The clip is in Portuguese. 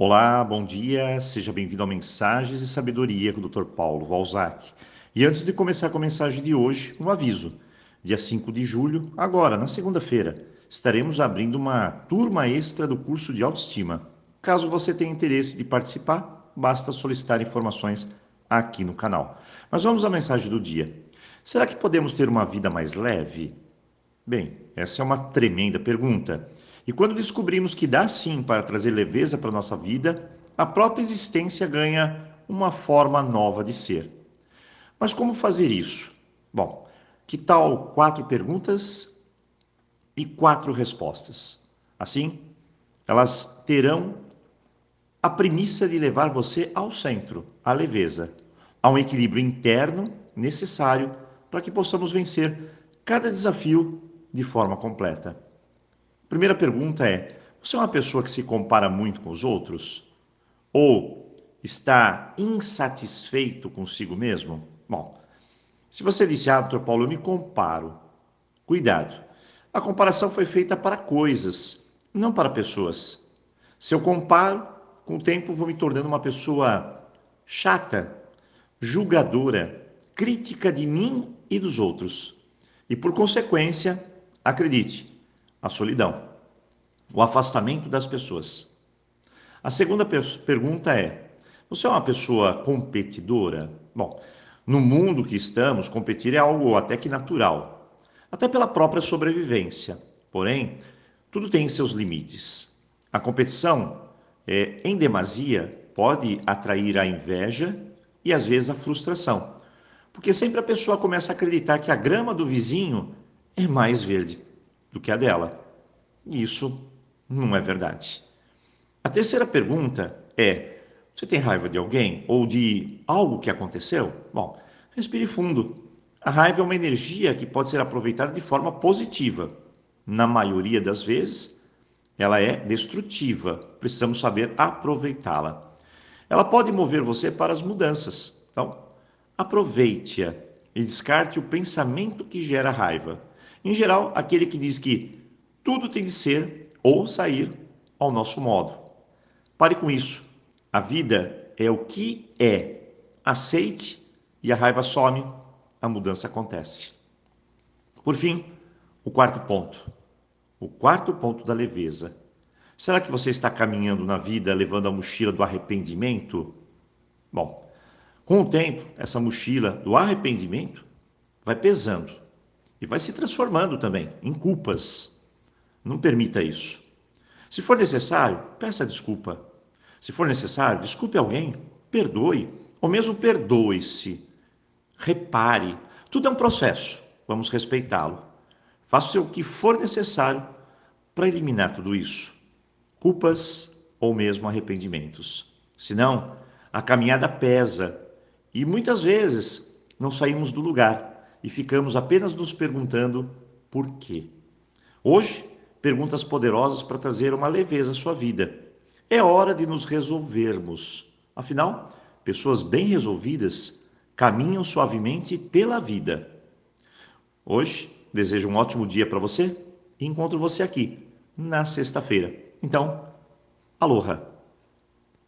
Olá, bom dia, seja bem-vindo a Mensagens e Sabedoria com o Dr. Paulo Valzac. E antes de começar com a mensagem de hoje, um aviso. Dia 5 de julho, agora, na segunda-feira, estaremos abrindo uma turma extra do curso de autoestima. Caso você tenha interesse de participar, basta solicitar informações aqui no canal. Mas vamos à mensagem do dia. Será que podemos ter uma vida mais leve? Bem, essa é uma tremenda pergunta. E quando descobrimos que dá sim para trazer leveza para a nossa vida, a própria existência ganha uma forma nova de ser. Mas como fazer isso? Bom, que tal quatro perguntas e quatro respostas? Assim, elas terão a premissa de levar você ao centro, à leveza, a um equilíbrio interno necessário para que possamos vencer cada desafio de forma completa. Primeira pergunta é: você é uma pessoa que se compara muito com os outros? Ou está insatisfeito consigo mesmo? Bom, se você disse, ah, doutor Paulo, eu me comparo, cuidado. A comparação foi feita para coisas, não para pessoas. Se eu comparo, com o tempo vou me tornando uma pessoa chata, julgadora, crítica de mim e dos outros. E por consequência, acredite, a solidão, o afastamento das pessoas. A segunda pergunta é: você é uma pessoa competidora? Bom, no mundo que estamos, competir é algo até que natural, até pela própria sobrevivência. Porém, tudo tem seus limites. A competição, é, em demasia, pode atrair a inveja e às vezes a frustração, porque sempre a pessoa começa a acreditar que a grama do vizinho é mais verde do que a dela. Isso não é verdade. A terceira pergunta é: você tem raiva de alguém ou de algo que aconteceu? Bom, respire fundo. A raiva é uma energia que pode ser aproveitada de forma positiva. Na maioria das vezes, ela é destrutiva. Precisamos saber aproveitá-la. Ela pode mover você para as mudanças. Então, aproveite-a e descarte o pensamento que gera raiva. Em geral, aquele que diz que tudo tem de ser ou sair ao nosso modo. Pare com isso. A vida é o que é. Aceite e a raiva some, a mudança acontece. Por fim, o quarto ponto. O quarto ponto da leveza. Será que você está caminhando na vida levando a mochila do arrependimento? Bom, com o tempo, essa mochila do arrependimento vai pesando e vai se transformando também em culpas. Não permita isso. Se for necessário, peça desculpa. Se for necessário, desculpe alguém, perdoe, ou mesmo perdoe-se. Repare. Tudo é um processo. Vamos respeitá-lo. Faça o que for necessário para eliminar tudo isso. Culpas ou mesmo arrependimentos. Senão, a caminhada pesa e muitas vezes não saímos do lugar e ficamos apenas nos perguntando por quê. Hoje, perguntas poderosas para trazer uma leveza à sua vida. É hora de nos resolvermos. Afinal, pessoas bem resolvidas caminham suavemente pela vida. Hoje, desejo um ótimo dia para você e encontro você aqui na sexta-feira. Então, aloha!